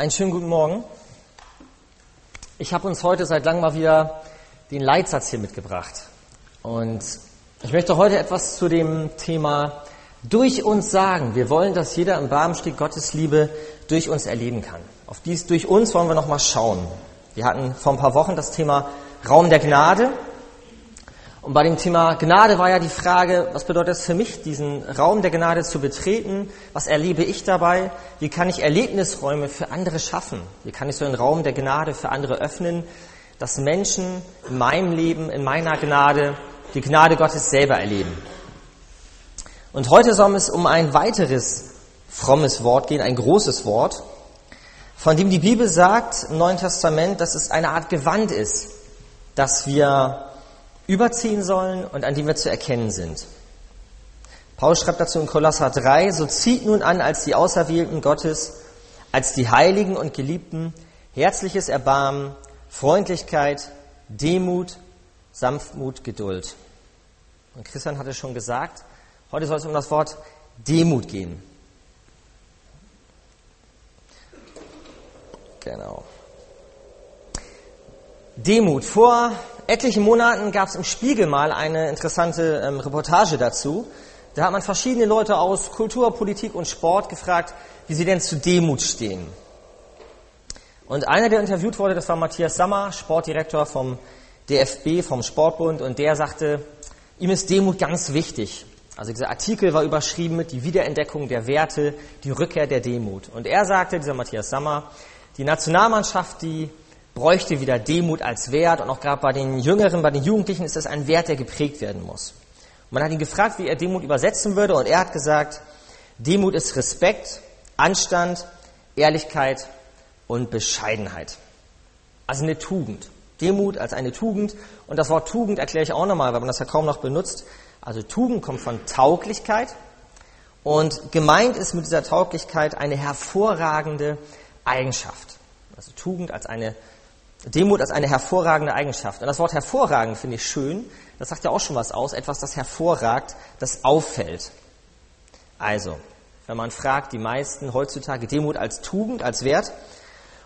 Einen schönen guten Morgen. Ich habe uns heute seit langem mal wieder den Leitsatz hier mitgebracht. Und ich möchte heute etwas zu dem Thema durch uns sagen. Wir wollen, dass jeder im Barmstieg Gottes Liebe durch uns erleben kann. Auf dies durch uns wollen wir nochmal schauen. Wir hatten vor ein paar Wochen das Thema Raum der Gnade und bei dem Thema Gnade war ja die Frage, was bedeutet es für mich, diesen Raum der Gnade zu betreten? Was erlebe ich dabei? Wie kann ich Erlebnisräume für andere schaffen? Wie kann ich so einen Raum der Gnade für andere öffnen, dass Menschen in meinem Leben, in meiner Gnade, die Gnade Gottes selber erleben? Und heute soll es um ein weiteres frommes Wort gehen, ein großes Wort, von dem die Bibel sagt im Neuen Testament, dass es eine Art Gewand ist, dass wir überziehen sollen und an dem wir zu erkennen sind. Paulus schreibt dazu in Kolosser 3, so zieht nun an als die Auserwählten Gottes, als die Heiligen und Geliebten, herzliches Erbarmen, Freundlichkeit, Demut, Sanftmut, Geduld. Und Christian hatte schon gesagt, heute soll es um das Wort Demut gehen. Genau. Demut. Vor etlichen Monaten gab es im Spiegel mal eine interessante ähm, Reportage dazu. Da hat man verschiedene Leute aus Kultur, Politik und Sport gefragt, wie sie denn zu Demut stehen. Und einer, der interviewt wurde, das war Matthias Sammer, Sportdirektor vom DFB, vom Sportbund, und der sagte, ihm ist Demut ganz wichtig. Also dieser Artikel war überschrieben mit die Wiederentdeckung der Werte, die Rückkehr der Demut. Und er sagte, dieser Matthias Sammer, die Nationalmannschaft, die bräuchte wieder Demut als Wert und auch gerade bei den Jüngeren, bei den Jugendlichen ist das ein Wert, der geprägt werden muss. Man hat ihn gefragt, wie er Demut übersetzen würde und er hat gesagt, Demut ist Respekt, Anstand, Ehrlichkeit und Bescheidenheit. Also eine Tugend. Demut als eine Tugend. Und das Wort Tugend erkläre ich auch nochmal, weil man das ja kaum noch benutzt. Also Tugend kommt von Tauglichkeit. Und gemeint ist mit dieser Tauglichkeit eine hervorragende Eigenschaft. Also Tugend als eine Demut als eine hervorragende Eigenschaft. Und das Wort hervorragend finde ich schön. Das sagt ja auch schon was aus. Etwas, das hervorragt, das auffällt. Also, wenn man fragt, die meisten heutzutage Demut als Tugend, als Wert.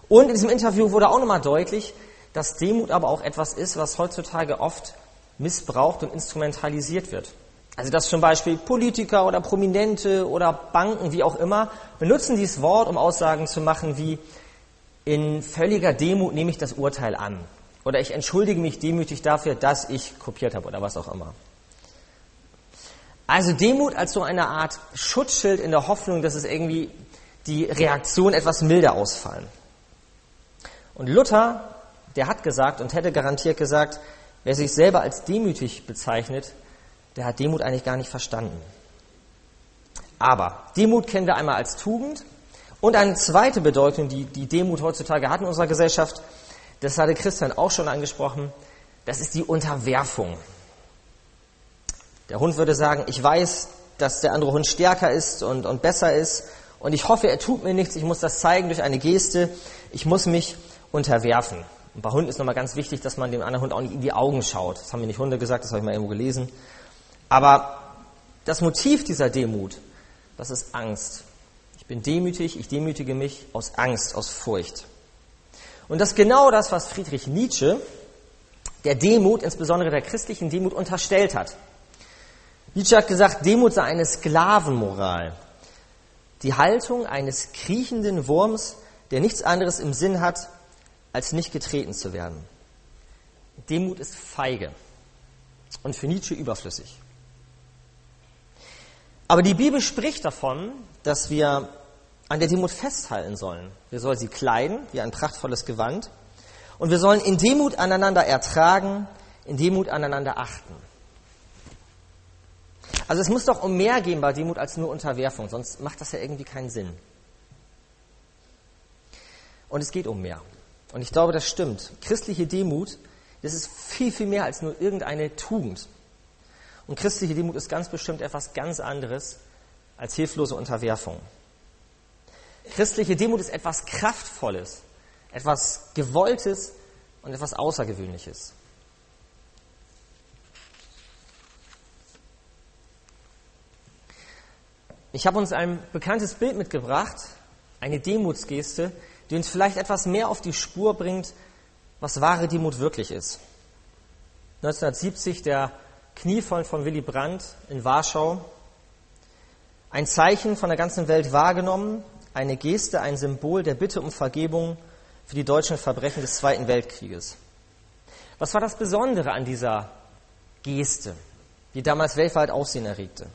Und in diesem Interview wurde auch nochmal deutlich, dass Demut aber auch etwas ist, was heutzutage oft missbraucht und instrumentalisiert wird. Also dass zum Beispiel Politiker oder Prominente oder Banken, wie auch immer, benutzen dieses Wort, um Aussagen zu machen wie, in völliger Demut nehme ich das Urteil an. Oder ich entschuldige mich demütig dafür, dass ich kopiert habe oder was auch immer. Also Demut als so eine Art Schutzschild in der Hoffnung, dass es irgendwie die Reaktion etwas milder ausfallen. Und Luther, der hat gesagt und hätte garantiert gesagt, wer sich selber als demütig bezeichnet, der hat Demut eigentlich gar nicht verstanden. Aber Demut kennen wir einmal als Tugend und eine zweite Bedeutung, die die Demut heutzutage hat in unserer Gesellschaft, das hatte Christian auch schon angesprochen, das ist die Unterwerfung. Der Hund würde sagen, ich weiß, dass der andere Hund stärker ist und, und besser ist und ich hoffe, er tut mir nichts, ich muss das zeigen durch eine Geste, ich muss mich unterwerfen. Und bei Hunden ist nochmal ganz wichtig, dass man dem anderen Hund auch nicht in die Augen schaut. Das haben mir nicht Hunde gesagt, das habe ich mal irgendwo gelesen. Aber das Motiv dieser Demut, das ist Angst. Bin demütig, ich demütige mich aus Angst, aus Furcht. Und das ist genau das, was Friedrich Nietzsche der Demut, insbesondere der christlichen Demut, unterstellt hat. Nietzsche hat gesagt, Demut sei eine Sklavenmoral. Die Haltung eines kriechenden Wurms, der nichts anderes im Sinn hat, als nicht getreten zu werden. Demut ist feige und für Nietzsche überflüssig. Aber die Bibel spricht davon, dass wir an der Demut festhalten sollen. Wir sollen sie kleiden, wie ein prachtvolles Gewand. Und wir sollen in Demut aneinander ertragen, in Demut aneinander achten. Also es muss doch um mehr gehen bei Demut als nur Unterwerfung, sonst macht das ja irgendwie keinen Sinn. Und es geht um mehr. Und ich glaube, das stimmt. Christliche Demut, das ist viel, viel mehr als nur irgendeine Tugend. Und christliche Demut ist ganz bestimmt etwas ganz anderes als hilflose Unterwerfung. Christliche Demut ist etwas Kraftvolles, etwas Gewolltes und etwas Außergewöhnliches. Ich habe uns ein bekanntes Bild mitgebracht, eine Demutsgeste, die uns vielleicht etwas mehr auf die Spur bringt, was wahre Demut wirklich ist. 1970 der Kniefall von Willy Brandt in Warschau. Ein Zeichen von der ganzen Welt wahrgenommen, eine Geste, ein Symbol der Bitte um Vergebung für die deutschen Verbrechen des Zweiten Weltkrieges. Was war das Besondere an dieser Geste, die damals weltweit Aufsehen erregte?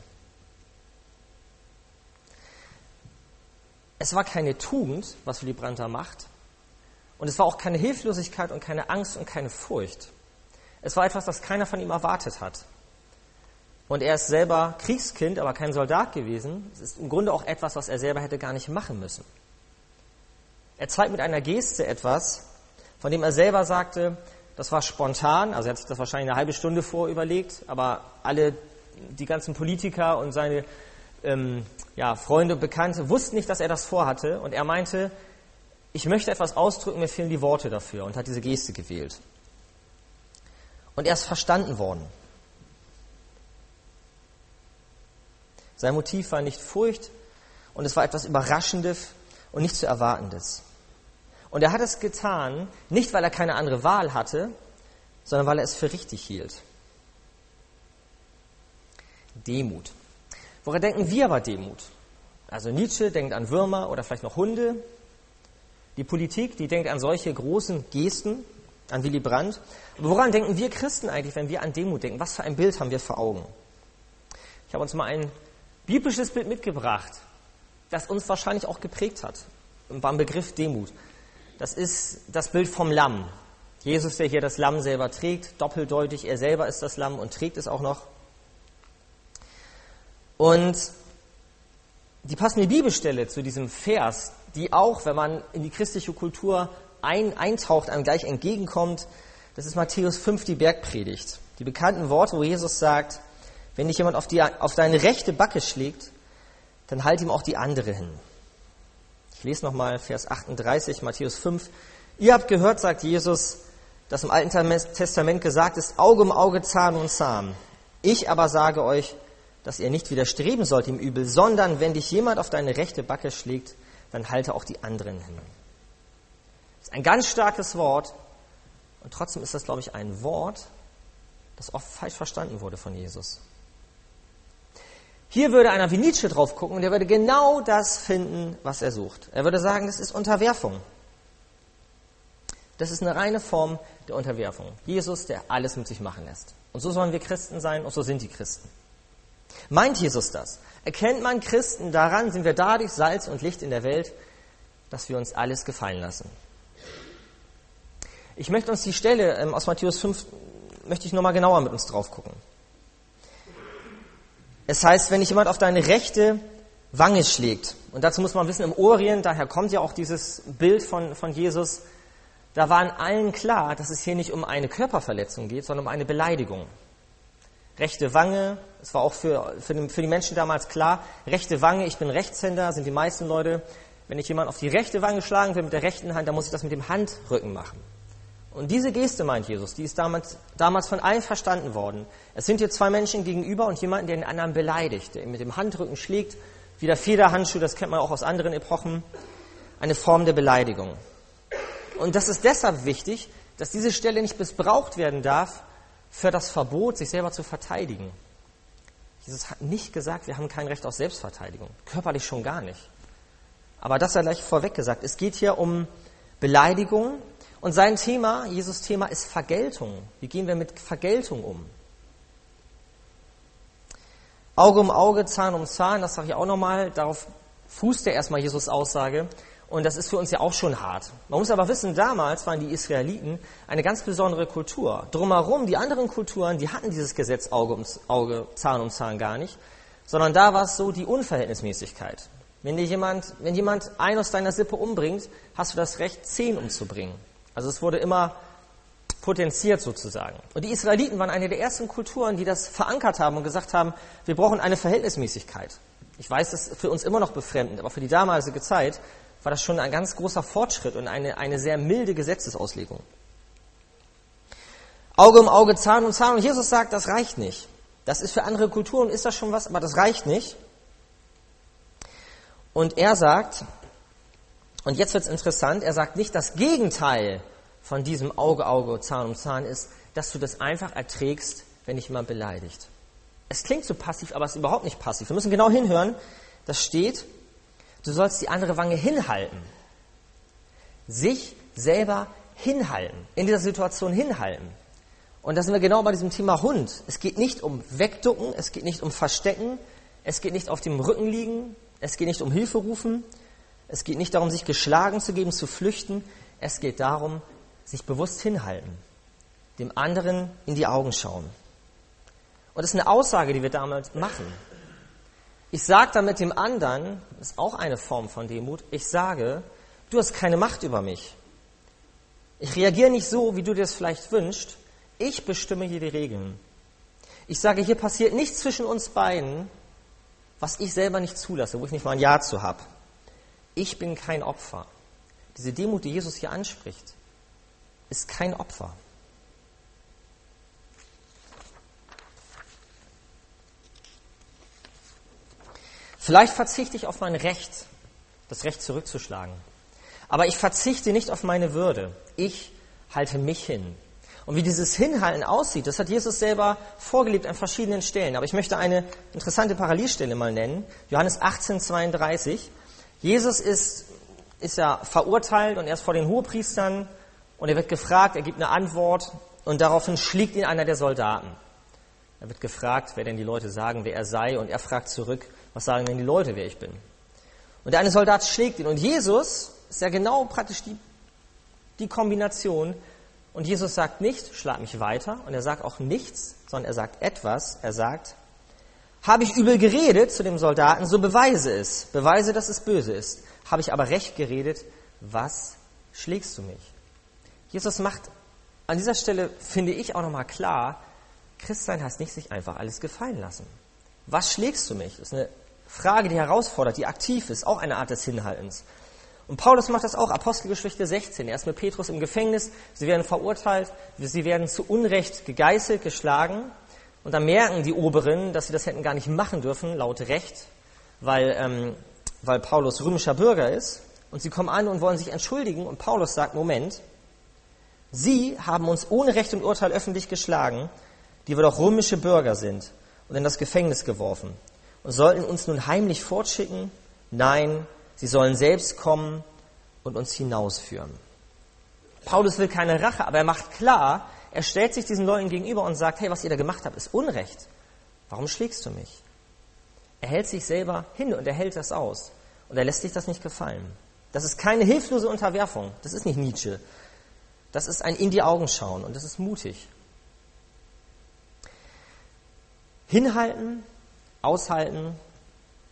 Es war keine Tugend, was Willy Brandt da macht, und es war auch keine Hilflosigkeit und keine Angst und keine Furcht. Es war etwas, das keiner von ihm erwartet hat. Und er ist selber Kriegskind, aber kein Soldat gewesen. Es ist im Grunde auch etwas, was er selber hätte gar nicht machen müssen. Er zeigt mit einer Geste etwas, von dem er selber sagte, das war spontan, also er hat sich das wahrscheinlich eine halbe Stunde vor überlegt, aber alle, die ganzen Politiker und seine ähm, ja, Freunde und Bekannte wussten nicht, dass er das vorhatte. Und er meinte, ich möchte etwas ausdrücken, mir fehlen die Worte dafür und hat diese Geste gewählt. Und er ist verstanden worden. Sein Motiv war nicht Furcht und es war etwas Überraschendes und nicht zu Erwartendes. Und er hat es getan, nicht weil er keine andere Wahl hatte, sondern weil er es für richtig hielt. Demut. Woran denken wir aber Demut? Also Nietzsche denkt an Würmer oder vielleicht noch Hunde. Die Politik, die denkt an solche großen Gesten, an Willy Brandt. Aber woran denken wir Christen eigentlich, wenn wir an Demut denken? Was für ein Bild haben wir vor Augen? Ich habe uns mal ein biblisches Bild mitgebracht, das uns wahrscheinlich auch geprägt hat, beim Begriff Demut. Das ist das Bild vom Lamm. Jesus, der hier das Lamm selber trägt, doppeldeutig, er selber ist das Lamm und trägt es auch noch. Und die passende Bibelstelle zu diesem Vers, die auch, wenn man in die christliche Kultur ein, eintaucht, einem gleich entgegenkommt, das ist Matthäus 5, die Bergpredigt. Die bekannten Worte, wo Jesus sagt, wenn dich jemand auf, die, auf deine rechte Backe schlägt, dann halt ihm auch die andere hin. Ich lese nochmal Vers 38, Matthäus 5. Ihr habt gehört, sagt Jesus, dass im Alten Testament gesagt ist, Auge um Auge, Zahn um Zahn. Ich aber sage euch, dass ihr nicht widerstreben sollt im Übel, sondern wenn dich jemand auf deine rechte Backe schlägt, dann halte auch die anderen hin. Das ist ein ganz starkes Wort und trotzdem ist das, glaube ich, ein Wort, das oft falsch verstanden wurde von Jesus. Hier würde einer wie Nietzsche drauf gucken und er würde genau das finden, was er sucht. Er würde sagen, das ist Unterwerfung. Das ist eine reine Form der Unterwerfung. Jesus, der alles mit sich machen lässt. Und so sollen wir Christen sein und so sind die Christen. Meint Jesus das? Erkennt man Christen daran, sind wir dadurch Salz und Licht in der Welt, dass wir uns alles gefallen lassen. Ich möchte uns die Stelle ähm, aus Matthäus 5, möchte ich nochmal genauer mit uns drauf gucken. Es heißt, wenn dich jemand auf deine rechte Wange schlägt, und dazu muss man wissen, im Orient, daher kommt ja auch dieses Bild von, von Jesus, da war in allen klar, dass es hier nicht um eine Körperverletzung geht, sondern um eine Beleidigung. Rechte Wange, es war auch für, für, den, für die Menschen damals klar, rechte Wange, ich bin Rechtshänder, sind die meisten Leute. Wenn ich jemand auf die rechte Wange schlagen will mit der rechten Hand, dann muss ich das mit dem Handrücken machen. Und diese Geste, meint Jesus, die ist damals, damals von allen verstanden worden. Es sind hier zwei Menschen gegenüber und jemanden, der den anderen beleidigt, der ihn mit dem Handrücken schlägt, wie der Federhandschuh, das kennt man auch aus anderen Epochen, eine Form der Beleidigung. Und das ist deshalb wichtig, dass diese Stelle nicht missbraucht werden darf für das Verbot, sich selber zu verteidigen. Jesus hat nicht gesagt, wir haben kein Recht auf Selbstverteidigung, körperlich schon gar nicht. Aber das sei gleich vorweg gesagt. Es geht hier um Beleidigung, und sein Thema, Jesus Thema, ist Vergeltung. Wie gehen wir mit Vergeltung um? Auge um Auge, Zahn um Zahn, das sage ich auch nochmal, darauf fußt ja erstmal Jesus Aussage. Und das ist für uns ja auch schon hart. Man muss aber wissen, damals waren die Israeliten eine ganz besondere Kultur. Drumherum, die anderen Kulturen, die hatten dieses Gesetz Auge um Auge, Zahn um Zahn gar nicht, sondern da war es so die Unverhältnismäßigkeit. Wenn dir jemand, wenn jemand einen aus deiner Sippe umbringt, hast du das Recht, zehn umzubringen. Also es wurde immer potenziert sozusagen. Und die Israeliten waren eine der ersten Kulturen, die das verankert haben und gesagt haben, wir brauchen eine Verhältnismäßigkeit. Ich weiß, das ist für uns immer noch befremdend, aber für die damalige Zeit war das schon ein ganz großer Fortschritt und eine, eine sehr milde Gesetzesauslegung. Auge um Auge, Zahn um Zahn. Und Jesus sagt, das reicht nicht. Das ist für andere Kulturen, ist das schon was, aber das reicht nicht. Und er sagt, Und jetzt wird es interessant, er sagt nicht, das Gegenteil von diesem Auge, Auge, Zahn um Zahn ist, dass du das einfach erträgst, wenn dich jemand beleidigt. Es klingt so passiv, aber es ist überhaupt nicht passiv. Wir müssen genau hinhören. Das steht, du sollst die andere Wange hinhalten. Sich selber hinhalten. In dieser Situation hinhalten. Und da sind wir genau bei diesem Thema Hund. Es geht nicht um Wegducken, es geht nicht um Verstecken, es geht nicht auf dem Rücken liegen, es geht nicht um Hilfe rufen, es geht nicht darum, sich geschlagen zu geben, zu flüchten. Es geht darum, sich bewusst hinhalten, dem anderen in die Augen schauen. Und das ist eine Aussage, die wir damals machen. Ich sage damit dem anderen, das ist auch eine Form von Demut, ich sage, du hast keine Macht über mich. Ich reagiere nicht so, wie du dir es vielleicht wünschst. Ich bestimme hier die Regeln. Ich sage, hier passiert nichts zwischen uns beiden, was ich selber nicht zulasse, wo ich nicht mal ein Ja zu habe. Ich bin kein Opfer. Diese Demut, die Jesus hier anspricht, ist kein Opfer. Vielleicht verzichte ich auf mein Recht, das Recht zurückzuschlagen. Aber ich verzichte nicht auf meine Würde. Ich halte mich hin. Und wie dieses Hinhalten aussieht, das hat Jesus selber vorgelebt an verschiedenen Stellen. Aber ich möchte eine interessante Parallelstelle mal nennen. Johannes 18, 32. Jesus ist, ist ja verurteilt und er ist vor den Hohepriestern und er wird gefragt, er gibt eine Antwort und daraufhin schlägt ihn einer der Soldaten. Er wird gefragt, wer denn die Leute sagen, wer er sei und er fragt zurück, was sagen denn die Leute, wer ich bin? Und der eine Soldat schlägt ihn. Und Jesus ist ja genau praktisch die, die Kombination. Und Jesus sagt nicht, schlag mich weiter. Und er sagt auch nichts, sondern er sagt etwas. Er sagt, habe ich übel geredet zu dem Soldaten, so beweise es. Beweise, dass es böse ist. Habe ich aber recht geredet, was schlägst du mich? Jesus macht an dieser Stelle, finde ich, auch nochmal klar, Christsein heißt nicht sich einfach alles gefallen lassen. Was schlägst du mich? Das ist eine Frage, die herausfordert, die aktiv ist, auch eine Art des Hinhaltens. Und Paulus macht das auch, Apostelgeschichte 16. Er ist mit Petrus im Gefängnis, sie werden verurteilt, sie werden zu Unrecht gegeißelt, geschlagen. Und dann merken die Oberen, dass sie das hätten gar nicht machen dürfen, laut Recht, weil, ähm, weil Paulus römischer Bürger ist. Und sie kommen an und wollen sich entschuldigen. Und Paulus sagt, Moment, Sie haben uns ohne Recht und Urteil öffentlich geschlagen, die wir doch römische Bürger sind und in das Gefängnis geworfen und sollten uns nun heimlich fortschicken? Nein, sie sollen selbst kommen und uns hinausführen. Paulus will keine Rache, aber er macht klar, er stellt sich diesen Leuten gegenüber und sagt, hey, was ihr da gemacht habt, ist Unrecht. Warum schlägst du mich? Er hält sich selber hin und er hält das aus. Und er lässt sich das nicht gefallen. Das ist keine hilflose Unterwerfung. Das ist nicht Nietzsche. Das ist ein in die Augen schauen und das ist mutig. Hinhalten, aushalten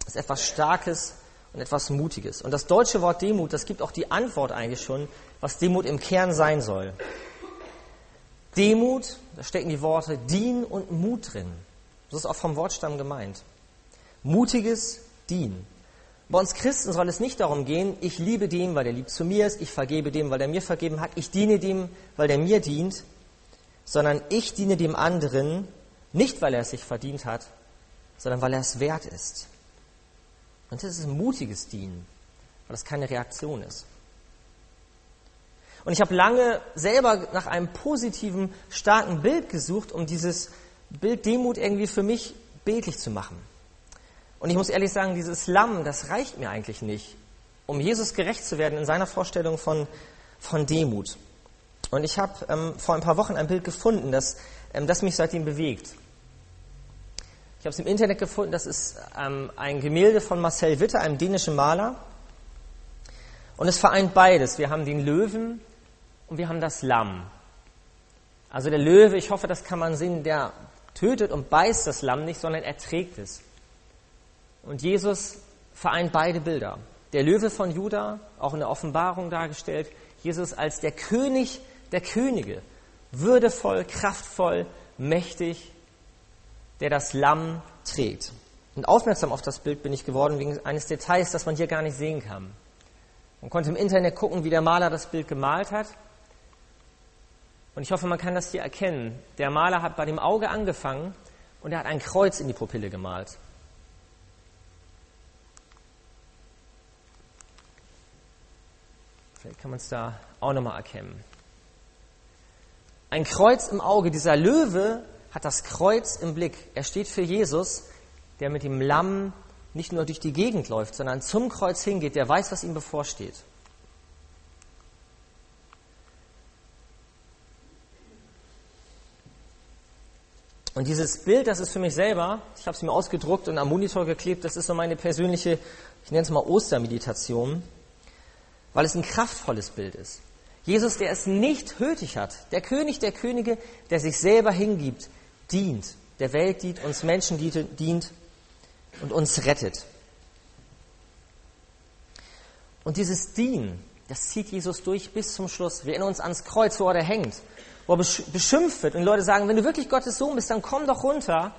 ist etwas Starkes und etwas Mutiges. Und das deutsche Wort Demut, das gibt auch die Antwort eigentlich schon, was Demut im Kern sein soll. Demut, da stecken die Worte Dien und Mut drin. Das ist auch vom Wortstamm gemeint. Mutiges Dien. Bei uns Christen soll es nicht darum gehen, ich liebe dem, weil er lieb zu mir ist, ich vergebe dem, weil er mir vergeben hat, ich diene dem, weil er mir dient, sondern ich diene dem anderen, nicht weil er es sich verdient hat, sondern weil er es wert ist. Und das ist ein mutiges Dienen, weil das keine Reaktion ist. Und ich habe lange selber nach einem positiven, starken Bild gesucht, um dieses Bild Demut irgendwie für mich bildlich zu machen. Und ich muss ehrlich sagen, dieses Lamm, das reicht mir eigentlich nicht, um Jesus gerecht zu werden in seiner Vorstellung von, von Demut. Und ich habe ähm, vor ein paar Wochen ein Bild gefunden, das, ähm, das mich seitdem bewegt. Ich habe es im Internet gefunden, das ist ähm, ein Gemälde von Marcel Witte, einem dänischen Maler. Und es vereint beides. Wir haben den Löwen und wir haben das Lamm. Also der Löwe, ich hoffe, das kann man sehen, der tötet und beißt das Lamm nicht, sondern er trägt es. Und Jesus vereint beide Bilder. Der Löwe von Juda, auch in der Offenbarung dargestellt, Jesus als der König der Könige, würdevoll, kraftvoll, mächtig, der das Lamm trägt. Und aufmerksam auf das Bild bin ich geworden wegen eines Details, das man hier gar nicht sehen kann. Man konnte im Internet gucken, wie der Maler das Bild gemalt hat. Und ich hoffe, man kann das hier erkennen. Der Maler hat bei dem Auge angefangen und er hat ein Kreuz in die Pupille gemalt. Vielleicht kann man es da auch nochmal erkennen. Ein Kreuz im Auge. Dieser Löwe hat das Kreuz im Blick. Er steht für Jesus, der mit dem Lamm nicht nur durch die Gegend läuft, sondern zum Kreuz hingeht, der weiß, was ihm bevorsteht. Und dieses Bild, das ist für mich selber, ich habe es mir ausgedruckt und am Monitor geklebt, das ist so meine persönliche, ich nenne es mal Ostermeditation, weil es ein kraftvolles Bild ist. Jesus, der es nicht nötig hat, der König der Könige, der sich selber hingibt, dient, der Welt dient, uns Menschen dient und uns rettet. Und dieses Dienen, das zieht Jesus durch bis zum Schluss. Wir erinnern uns ans Kreuz, wo er hängt, wo er beschimpft wird. Und Leute sagen, wenn du wirklich Gottes Sohn bist, dann komm doch runter.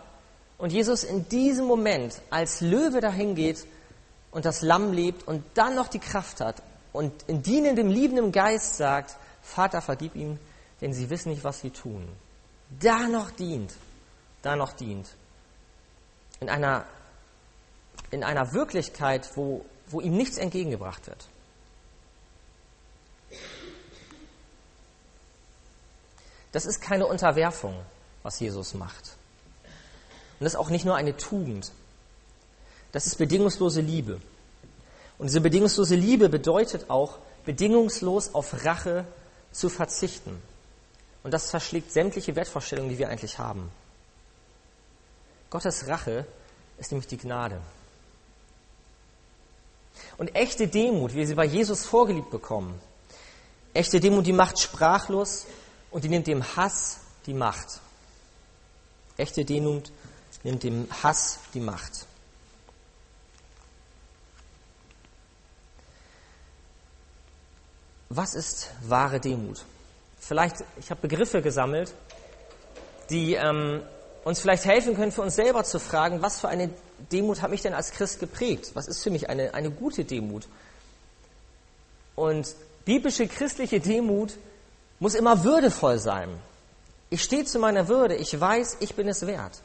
Und Jesus in diesem Moment als Löwe dahin geht und das Lamm lebt und dann noch die Kraft hat und in dienendem, liebendem Geist sagt, Vater, vergib ihm, denn sie wissen nicht, was sie tun. Da noch dient, da noch dient. In einer, in einer Wirklichkeit, wo, wo ihm nichts entgegengebracht wird. Das ist keine Unterwerfung, was Jesus macht. Und das ist auch nicht nur eine Tugend. Das ist bedingungslose Liebe. Und diese bedingungslose Liebe bedeutet auch, bedingungslos auf Rache zu verzichten. Und das verschlägt sämtliche Wertvorstellungen, die wir eigentlich haben. Gottes Rache ist nämlich die Gnade. Und echte Demut, wie wir sie bei Jesus vorgeliebt bekommen, echte Demut, die macht sprachlos und die nimmt dem Hass die Macht. Echte Demut nimmt dem Hass die Macht. Was ist wahre Demut? Vielleicht, ich habe Begriffe gesammelt, die ähm, uns vielleicht helfen können, für uns selber zu fragen, was für eine Demut hat mich denn als Christ geprägt? Was ist für mich eine, eine gute Demut? Und biblische christliche Demut muss immer würdevoll sein. Ich stehe zu meiner Würde, ich weiß, ich bin es wert.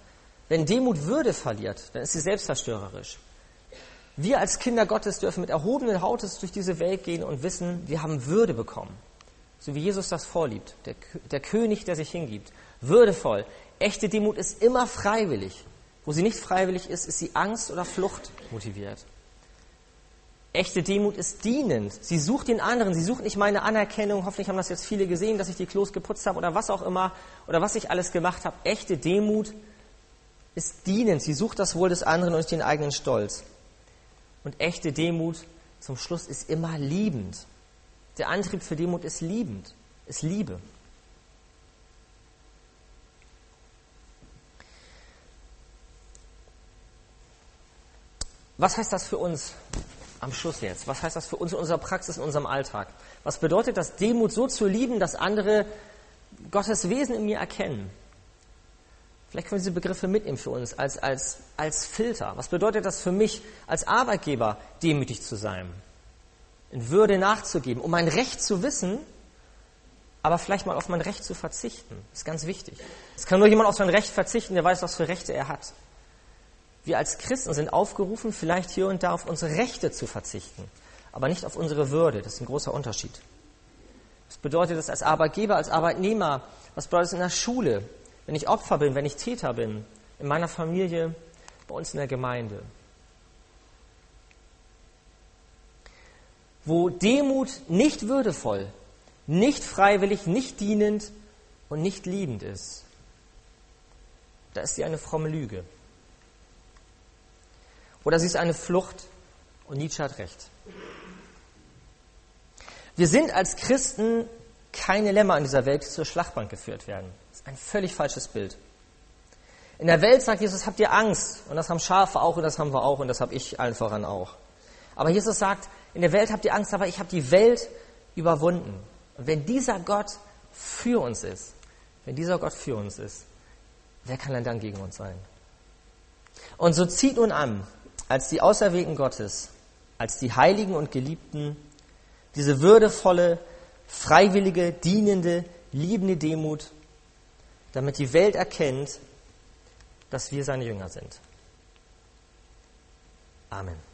Wenn Demut Würde verliert, dann ist sie selbstzerstörerisch. Wir als Kinder Gottes dürfen mit erhobenen Hautes durch diese Welt gehen und wissen, wir haben Würde bekommen. So wie Jesus das vorliebt, der, der König, der sich hingibt. Würdevoll. Echte Demut ist immer freiwillig. Wo sie nicht freiwillig ist, ist sie Angst oder Flucht motiviert. Echte Demut ist dienend. Sie sucht den anderen. Sie sucht nicht meine Anerkennung. Hoffentlich haben das jetzt viele gesehen, dass ich die Klos geputzt habe oder was auch immer oder was ich alles gemacht habe. Echte Demut ist dienend. Sie sucht das Wohl des anderen und nicht den eigenen Stolz. Und echte Demut zum Schluss ist immer liebend. Der Antrieb für Demut ist liebend, ist Liebe. Was heißt das für uns am Schluss jetzt? Was heißt das für uns in unserer Praxis, in unserem Alltag? Was bedeutet das, Demut so zu lieben, dass andere Gottes Wesen in mir erkennen? Vielleicht können wir diese Begriffe mitnehmen für uns als, als, als Filter. Was bedeutet das für mich als Arbeitgeber, demütig zu sein? In Würde nachzugeben, um mein Recht zu wissen, aber vielleicht mal auf mein Recht zu verzichten. Das ist ganz wichtig. Es kann nur jemand auf sein Recht verzichten, der weiß, was für Rechte er hat. Wir als Christen sind aufgerufen, vielleicht hier und da auf unsere Rechte zu verzichten, aber nicht auf unsere Würde. Das ist ein großer Unterschied. Was bedeutet das als Arbeitgeber, als Arbeitnehmer? Was bedeutet es in der Schule? wenn ich Opfer bin, wenn ich Täter bin, in meiner Familie, bei uns in der Gemeinde. Wo Demut nicht würdevoll, nicht freiwillig, nicht dienend und nicht liebend ist, da ist sie eine fromme Lüge. Oder sie ist eine Flucht und Nietzsche hat recht. Wir sind als Christen keine Lämmer in dieser Welt, die zur Schlachtbank geführt werden. Das ist ein völlig falsches Bild. In der Welt sagt Jesus, habt ihr Angst. Und das haben Schafe auch und das haben wir auch und das habe ich allen voran auch. Aber Jesus sagt, in der Welt habt ihr Angst, aber ich habe die Welt überwunden. Und wenn dieser Gott für uns ist, wenn dieser Gott für uns ist, wer kann denn dann gegen uns sein? Und so zieht nun an, als die Auserwählten Gottes, als die Heiligen und Geliebten, diese würdevolle, freiwillige, dienende, liebende Demut, damit die Welt erkennt, dass wir seine Jünger sind. Amen.